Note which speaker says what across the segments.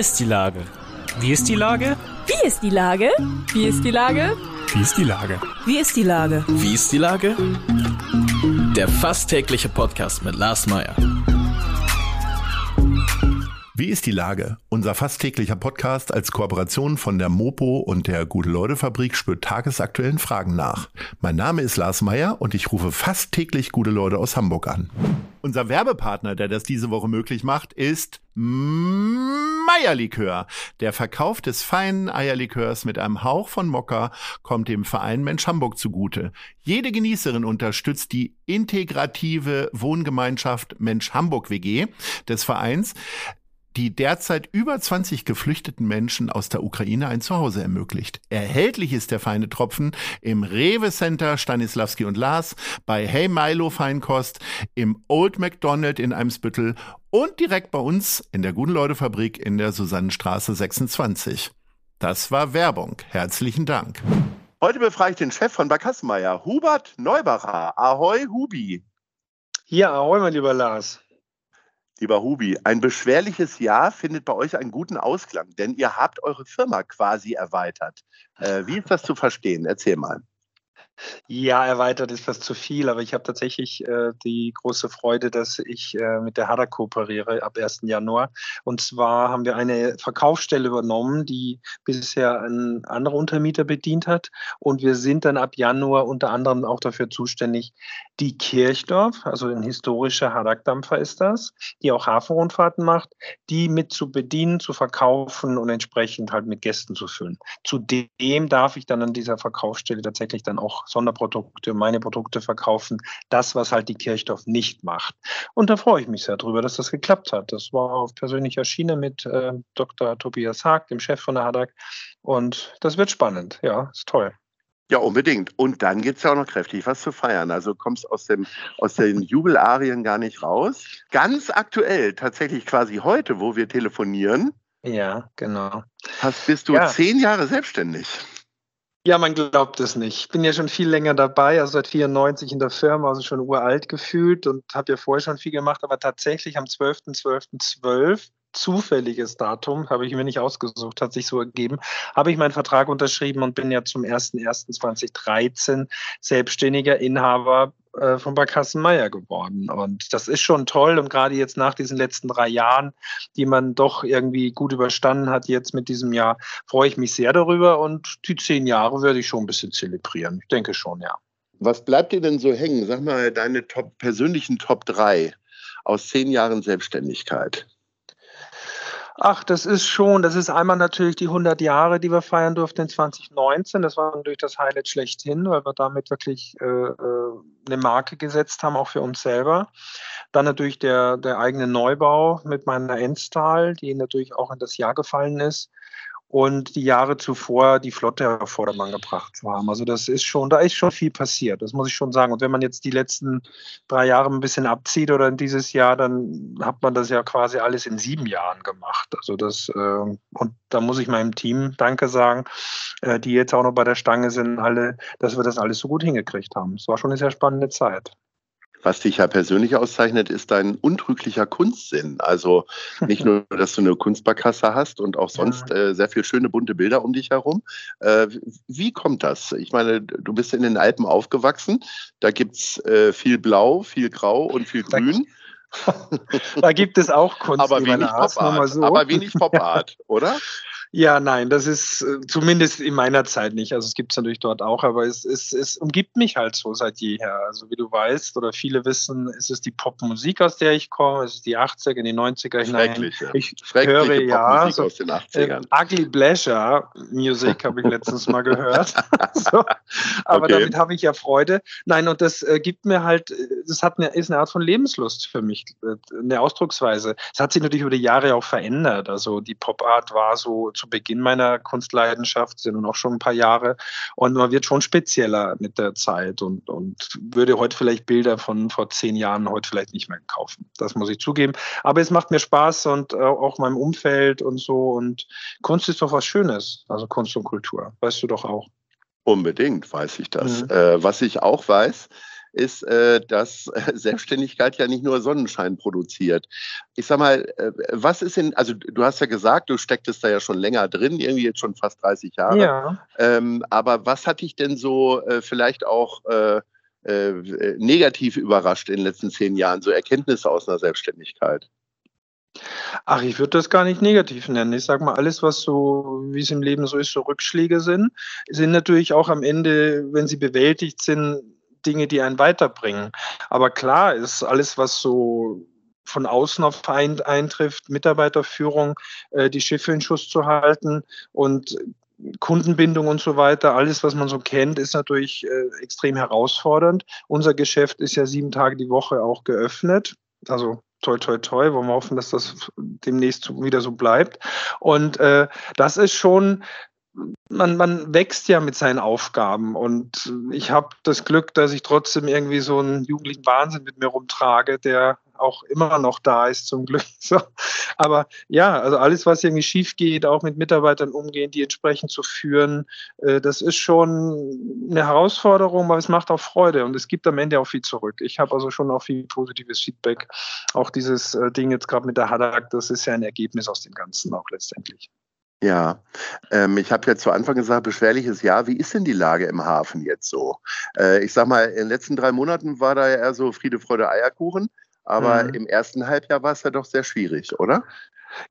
Speaker 1: ist die Lage? Wie ist die Lage?
Speaker 2: Wie ist die Lage? Wie ist die Lage?
Speaker 1: Wie ist die Lage?
Speaker 2: Wie ist die Lage?
Speaker 3: Wie ist die Lage? Der fast tägliche Podcast mit Lars Meyer.
Speaker 4: Wie ist die Lage? Unser fast täglicher Podcast als Kooperation von der Mopo und der Gute-Leute-Fabrik spürt tagesaktuellen Fragen nach. Mein Name ist Lars Meyer und ich rufe fast täglich gute Leute aus Hamburg an. Unser Werbepartner, der das diese Woche möglich macht, ist Meierlikör. Der Verkauf des feinen Eierlikörs mit einem Hauch von Mokka kommt dem Verein Mensch Hamburg zugute. Jede Genießerin unterstützt die integrative Wohngemeinschaft Mensch Hamburg WG des Vereins die derzeit über 20 geflüchteten Menschen aus der Ukraine ein Zuhause ermöglicht. Erhältlich ist der feine Tropfen im Rewe Center Stanislavski und Lars, bei Hey Milo Feinkost, im Old McDonald in Eimsbüttel und direkt bei uns in der Guten Leute Fabrik in der Susannenstraße 26. Das war Werbung. Herzlichen Dank. Heute befrage ich den Chef von Barkassenmeier, Hubert Neubacher. Ahoi, Hubi.
Speaker 5: Ja, ahoi, mein lieber Lars.
Speaker 4: Lieber Hubi, ein beschwerliches Jahr findet bei euch einen guten Ausklang, denn ihr habt eure Firma quasi erweitert. Äh, wie ist das zu verstehen? Erzähl mal.
Speaker 5: Ja, erweitert ist fast zu viel, aber ich habe tatsächlich äh, die große Freude, dass ich äh, mit der HADA kooperiere ab 1. Januar. Und zwar haben wir eine Verkaufsstelle übernommen, die bisher ein anderer Untermieter bedient hat. Und wir sind dann ab Januar unter anderem auch dafür zuständig, die Kirchdorf, also ein historischer Hadak-Dampfer ist das, die auch Hafenrundfahrten macht, die mit zu bedienen, zu verkaufen und entsprechend halt mit Gästen zu füllen. Zudem darf ich dann an dieser Verkaufsstelle tatsächlich dann auch Sonderprodukte, meine Produkte verkaufen, das, was halt die Kirchdorf nicht macht. Und da freue ich mich sehr drüber, dass das geklappt hat. Das war auf persönlicher Schiene mit äh, Dr. Tobias Haag, dem Chef von der HADAG. Und das wird spannend. Ja, ist toll.
Speaker 4: Ja, unbedingt. Und dann gibt es ja auch noch kräftig was zu feiern. Also kommst aus, dem, aus den Jubelarien gar nicht raus. Ganz aktuell, tatsächlich quasi heute, wo wir telefonieren.
Speaker 5: Ja, genau.
Speaker 4: Hast, bist du ja. zehn Jahre selbstständig.
Speaker 5: Ja, man glaubt es nicht. Ich bin ja schon viel länger dabei, also seit 94 in der Firma, also schon uralt gefühlt und habe ja vorher schon viel gemacht, aber tatsächlich am 12.12.12 .12 zufälliges Datum, habe ich mir nicht ausgesucht, hat sich so ergeben, habe ich meinen Vertrag unterschrieben und bin ja zum 01.01.2013 selbstständiger Inhaber äh, von Barkassen Meier geworden. Und das ist schon toll. Und gerade jetzt nach diesen letzten drei Jahren, die man doch irgendwie gut überstanden hat, jetzt mit diesem Jahr, freue ich mich sehr darüber. Und die zehn Jahre werde ich schon ein bisschen zelebrieren. Ich denke schon, ja.
Speaker 4: Was bleibt dir denn so hängen? Sag mal deine top, persönlichen Top 3 aus zehn Jahren Selbstständigkeit.
Speaker 5: Ach, das ist schon, das ist einmal natürlich die 100 Jahre, die wir feiern durften in 2019. Das war natürlich das Highlight schlechthin, weil wir damit wirklich äh, äh, eine Marke gesetzt haben, auch für uns selber. Dann natürlich der, der eigene Neubau mit meiner Endstal, die natürlich auch in das Jahr gefallen ist und die Jahre zuvor die Flotte auf Vordermann gebracht zu haben. Also das ist schon, da ist schon viel passiert, das muss ich schon sagen. Und wenn man jetzt die letzten drei Jahre ein bisschen abzieht oder in dieses Jahr, dann hat man das ja quasi alles in sieben Jahren gemacht. Also das, äh, und da muss ich meinem Team Danke sagen, äh, die jetzt auch noch bei der Stange sind, alle, dass wir das alles so gut hingekriegt haben. Es war schon eine sehr spannende Zeit.
Speaker 4: Was dich ja persönlich auszeichnet, ist dein untrüglicher Kunstsinn. Also nicht nur, dass du eine Kunstbarkasse hast und auch sonst äh, sehr viele schöne bunte Bilder um dich herum. Äh, wie kommt das? Ich meine, du bist in den Alpen aufgewachsen. Da gibt es äh, viel Blau, viel Grau und viel Grün.
Speaker 5: da gibt es auch Kunst.
Speaker 4: Aber wenig Pop-Art, so. aber wenig Pop-Art, oder?
Speaker 5: Ja, nein, das ist äh, zumindest in meiner Zeit nicht. Also es gibt es natürlich dort auch, aber es, es, es umgibt mich halt so seit jeher. Also wie du weißt oder viele wissen, ist es die Popmusik, aus der ich komme, es ist die 80er, die 90er hinein.
Speaker 4: Schrecklich, ja.
Speaker 5: Ich höre ja so, aus den 80ern. Äh, Ugly Pleasure Music habe ich letztens mal gehört. so. Aber okay. damit habe ich ja Freude. Nein, und das äh, gibt mir halt, das hat eine, ist eine Art von Lebenslust für mich, äh, eine Ausdrucksweise. Es hat sich natürlich über die Jahre auch verändert. Also die Popart war so zu Beginn meiner Kunstleidenschaft, sind nun auch schon ein paar Jahre. Und man wird schon spezieller mit der Zeit und, und würde heute vielleicht Bilder von vor zehn Jahren heute vielleicht nicht mehr kaufen. Das muss ich zugeben. Aber es macht mir Spaß und äh, auch meinem Umfeld und so. Und Kunst ist doch was Schönes. Also Kunst und Kultur. Weißt du doch auch.
Speaker 4: Unbedingt weiß ich das. Mhm. Äh, was ich auch weiß, ist, äh, dass Selbstständigkeit ja nicht nur Sonnenschein produziert. Ich sag mal, äh, was ist denn, also du hast ja gesagt, du stecktest da ja schon länger drin, irgendwie jetzt schon fast 30 Jahre. Ja. Ähm, aber was hat dich denn so äh, vielleicht auch äh, äh, negativ überrascht in den letzten zehn Jahren, so Erkenntnisse aus einer Selbstständigkeit?
Speaker 5: Ach, ich würde das gar nicht negativ nennen. Ich sage mal, alles, was so, wie es im Leben so ist, so Rückschläge sind, sind natürlich auch am Ende, wenn sie bewältigt sind, Dinge, die einen weiterbringen. Aber klar ist alles, was so von außen auf ein, eintrifft, Mitarbeiterführung, äh, die Schiffe in Schuss zu halten und Kundenbindung und so weiter, alles, was man so kennt, ist natürlich äh, extrem herausfordernd. Unser Geschäft ist ja sieben Tage die Woche auch geöffnet. Also toi, toi, toi, wollen wir hoffen, dass das demnächst wieder so bleibt. Und äh, das ist schon man, man wächst ja mit seinen Aufgaben und ich habe das Glück, dass ich trotzdem irgendwie so einen jugendlichen Wahnsinn mit mir rumtrage, der auch immer noch da ist, zum Glück. So. Aber ja, also alles, was irgendwie schief geht, auch mit Mitarbeitern umgehen, die entsprechend zu führen, äh, das ist schon eine Herausforderung, aber es macht auch Freude und es gibt am Ende auch viel zurück. Ich habe also schon auch viel positives Feedback. Auch dieses äh, Ding jetzt gerade mit der Hadak, das ist ja ein Ergebnis aus dem Ganzen auch letztendlich.
Speaker 4: Ja, ähm, ich habe ja zu Anfang gesagt, beschwerliches Jahr. Wie ist denn die Lage im Hafen jetzt so? Äh, ich sag mal, in den letzten drei Monaten war da ja eher so Friede, Freude, Eierkuchen. Aber mhm. im ersten Halbjahr war es ja doch sehr schwierig, oder?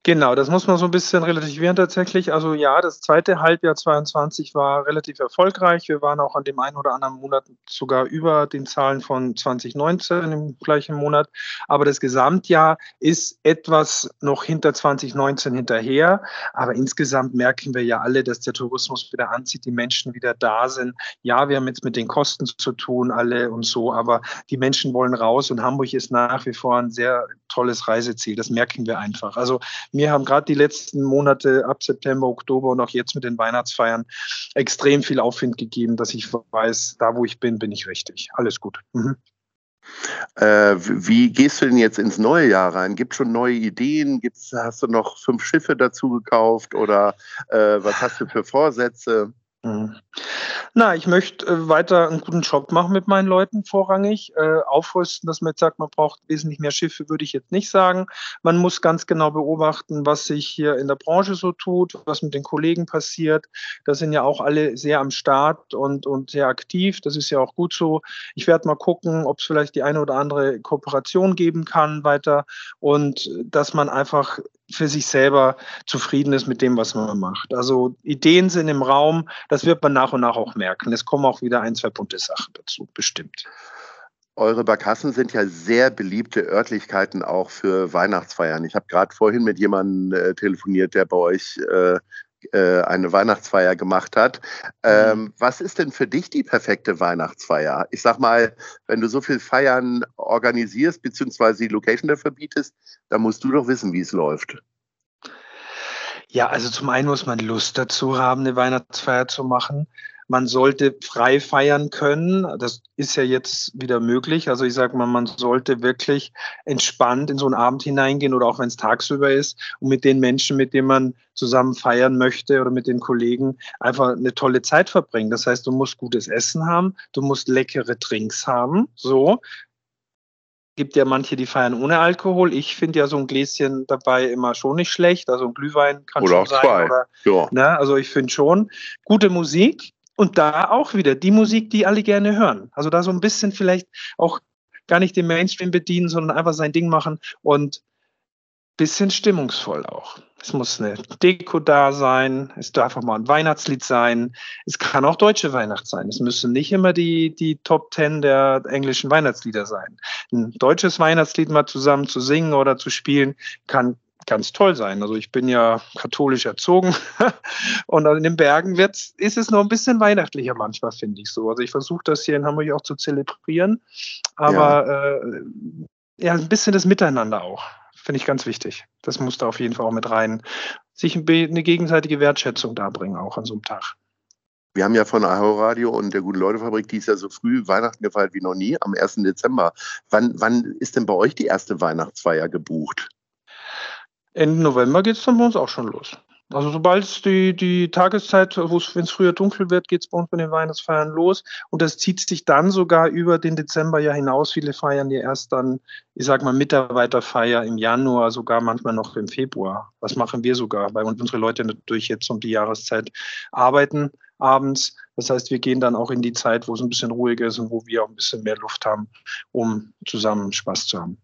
Speaker 5: Genau, das muss man so ein bisschen relativieren tatsächlich. Also ja, das zweite Halbjahr 22 war relativ erfolgreich. Wir waren auch an dem einen oder anderen Monat sogar über den Zahlen von 2019 im gleichen Monat. Aber das Gesamtjahr ist etwas noch hinter 2019 hinterher. Aber insgesamt merken wir ja alle, dass der Tourismus wieder anzieht, die Menschen wieder da sind. Ja, wir haben jetzt mit den Kosten zu tun, alle und so. Aber die Menschen wollen raus und Hamburg ist nach wie vor ein sehr tolles Reiseziel. Das merken wir einfach. Also mir haben gerade die letzten Monate ab September, Oktober und auch jetzt mit den Weihnachtsfeiern extrem viel Aufwind gegeben, dass ich weiß, da wo ich bin, bin ich richtig. Alles gut. Mhm.
Speaker 4: Äh, wie gehst du denn jetzt ins neue Jahr rein? Gibt es schon neue Ideen? Gibt's, hast du noch fünf Schiffe dazu gekauft oder äh, was hast du für Vorsätze? Mhm.
Speaker 5: Na, ich möchte äh, weiter einen guten Job machen mit meinen Leuten vorrangig. Äh, aufrüsten, dass man jetzt sagt, man braucht wesentlich mehr Schiffe, würde ich jetzt nicht sagen. Man muss ganz genau beobachten, was sich hier in der Branche so tut, was mit den Kollegen passiert. Da sind ja auch alle sehr am Start und, und sehr aktiv. Das ist ja auch gut so. Ich werde mal gucken, ob es vielleicht die eine oder andere Kooperation geben kann weiter und dass man einfach für sich selber zufrieden ist mit dem, was man macht. Also Ideen sind im Raum, das wird man nach und nach auch merken. Es kommen auch wieder ein, zwei bunte Sachen dazu, bestimmt.
Speaker 4: Eure Barkassen sind ja sehr beliebte Örtlichkeiten auch für Weihnachtsfeiern. Ich habe gerade vorhin mit jemandem äh, telefoniert, der bei euch äh, äh, eine Weihnachtsfeier gemacht hat. Ähm, mhm. was ist denn für dich die perfekte Weihnachtsfeier? Ich sag mal, wenn du so viel Feiern organisierst, beziehungsweise die Location dafür bietest, dann musst du doch wissen, wie es läuft.
Speaker 5: Ja, also zum einen muss man Lust dazu haben, eine Weihnachtsfeier zu machen. Man sollte frei feiern können. Das ist ja jetzt wieder möglich. Also ich sage mal, man sollte wirklich entspannt in so einen Abend hineingehen oder auch wenn es tagsüber ist und mit den Menschen, mit denen man zusammen feiern möchte oder mit den Kollegen einfach eine tolle Zeit verbringen. Das heißt, du musst gutes Essen haben, du musst leckere Drinks haben, so, gibt ja manche, die feiern ohne Alkohol. Ich finde ja so ein Gläschen dabei immer schon nicht schlecht. Also ein Glühwein kann oder schon auch sein. Zwei. Oder, ja. ne, also ich finde schon gute Musik, und da auch wieder die Musik, die alle gerne hören. Also da so ein bisschen vielleicht auch gar nicht den Mainstream bedienen, sondern einfach sein Ding machen und ein bisschen stimmungsvoll auch. Es muss eine Deko da sein, es darf auch mal ein Weihnachtslied sein. Es kann auch deutsche Weihnacht sein. Es müssen nicht immer die, die Top Ten der englischen Weihnachtslieder sein. Ein deutsches Weihnachtslied mal zusammen zu singen oder zu spielen, kann ganz toll sein. Also ich bin ja katholisch erzogen und in den Bergen wird's, ist es noch ein bisschen weihnachtlicher manchmal, finde ich so. Also ich versuche das hier in Hamburg auch zu zelebrieren, aber ja. Äh, ja, ein bisschen das Miteinander auch. Finde ich ganz wichtig. Das muss da auf jeden Fall auch mit rein. Sich eine gegenseitige Wertschätzung darbringen, auch an so einem Tag.
Speaker 4: Wir haben ja von Aho Radio und der Gute-Leute-Fabrik, die ist ja so früh Weihnachten gefeiert wie noch nie, am 1. Dezember. Wann, wann ist denn bei euch die erste Weihnachtsfeier gebucht?
Speaker 5: Ende November geht es dann bei uns auch schon los. Also sobald die, die Tageszeit, wenn es früher dunkel wird, geht es bei uns mit den Weihnachtsfeiern los. Und das zieht sich dann sogar über den Dezember ja hinaus. Viele feiern ja erst dann, ich sag mal, Mitarbeiterfeier im Januar, sogar manchmal noch im Februar. Was machen wir sogar, weil unsere Leute natürlich jetzt um die Jahreszeit arbeiten abends. Das heißt, wir gehen dann auch in die Zeit, wo es ein bisschen ruhiger ist und wo wir auch ein bisschen mehr Luft haben, um zusammen Spaß zu haben.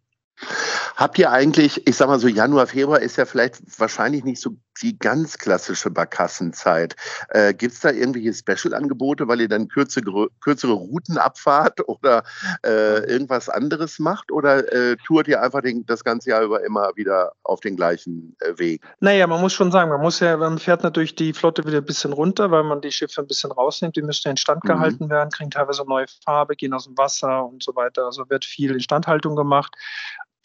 Speaker 4: Habt ihr eigentlich, ich sag mal so, Januar, Februar ist ja vielleicht wahrscheinlich nicht so die ganz klassische Barkassenzeit. Äh, Gibt es da irgendwelche Special-Angebote, weil ihr dann kürzere, kürzere Routen abfahrt oder äh, irgendwas anderes macht? Oder äh, tourt ihr einfach den, das ganze Jahr über immer wieder auf den gleichen äh, Weg?
Speaker 5: Naja, man muss schon sagen, man muss ja, man fährt natürlich die Flotte wieder ein bisschen runter, weil man die Schiffe ein bisschen rausnimmt. Die müssen instand mhm. gehalten mhm. werden, kriegen teilweise neue Farbe, gehen aus dem Wasser und so weiter. Also wird viel Instandhaltung gemacht.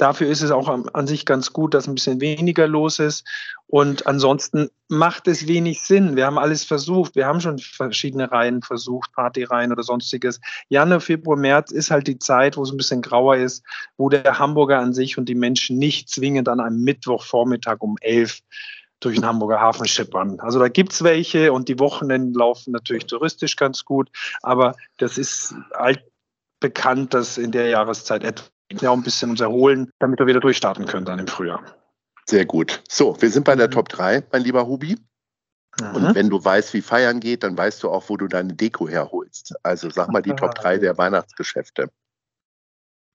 Speaker 5: Dafür ist es auch an, sich ganz gut, dass ein bisschen weniger los ist. Und ansonsten macht es wenig Sinn. Wir haben alles versucht. Wir haben schon verschiedene Reihen versucht, Partyreihen oder sonstiges. Januar, Februar, März ist halt die Zeit, wo es ein bisschen grauer ist, wo der Hamburger an sich und die Menschen nicht zwingend an einem Mittwochvormittag um elf durch den Hamburger Hafen schippern. Also da gibt es welche und die Wochenenden laufen natürlich touristisch ganz gut, aber das ist alt bekannt, dass in der Jahreszeit etwa ja auch ein bisschen uns erholen, damit wir wieder durchstarten können dann im Frühjahr.
Speaker 4: Sehr gut. So, wir sind bei der mhm. Top 3, mein lieber Hubi. Mhm. Und wenn du weißt, wie feiern geht, dann weißt du auch, wo du deine Deko herholst. Also sag mal die Top 3 der Weihnachtsgeschäfte.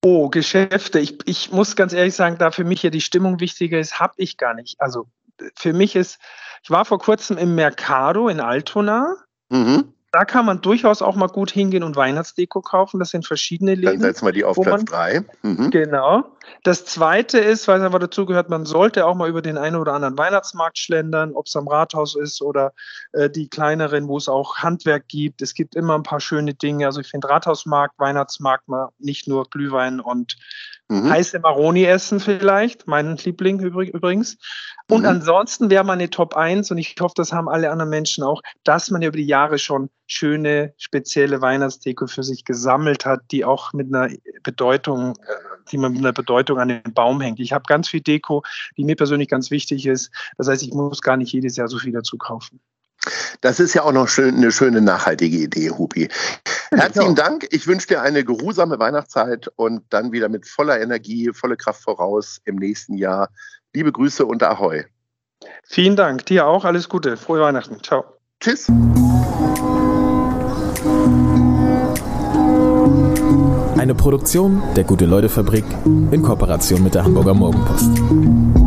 Speaker 5: Oh, Geschäfte. Ich, ich muss ganz ehrlich sagen, da für mich ja die Stimmung wichtiger ist, habe ich gar nicht. Also für mich ist, ich war vor kurzem im Mercado in Altona. Mhm da kann man durchaus auch mal gut hingehen und Weihnachtsdeko kaufen. Das sind verschiedene Läden.
Speaker 4: Dann setzen wir die auf Platz 3.
Speaker 5: Mhm. Genau. Das zweite ist, weil es aber dazu gehört, man sollte auch mal über den einen oder anderen Weihnachtsmarkt schlendern, ob es am Rathaus ist oder äh, die kleineren, wo es auch Handwerk gibt. Es gibt immer ein paar schöne Dinge. Also ich finde Rathausmarkt, Weihnachtsmarkt mal nicht nur Glühwein und Mhm. Heiße Maroni essen vielleicht, mein Liebling übrigens. Und mhm. ansonsten wäre meine Top 1, und ich hoffe, das haben alle anderen Menschen auch, dass man ja über die Jahre schon schöne, spezielle Weihnachtsdeko für sich gesammelt hat, die auch mit einer Bedeutung, äh, die man mit einer Bedeutung an den Baum hängt. Ich habe ganz viel Deko, die mir persönlich ganz wichtig ist. Das heißt, ich muss gar nicht jedes Jahr so viel dazu kaufen.
Speaker 4: Das ist ja auch noch schön, eine schöne nachhaltige Idee, Hupi. Herzlichen Dank. Ich wünsche dir eine geruhsame Weihnachtszeit und dann wieder mit voller Energie, volle Kraft voraus im nächsten Jahr. Liebe Grüße und Ahoi.
Speaker 5: Vielen Dank. Dir auch. Alles Gute. Frohe Weihnachten. Ciao.
Speaker 4: Tschüss.
Speaker 3: Eine Produktion der Gute-Leute-Fabrik in Kooperation mit der Hamburger Morgenpost.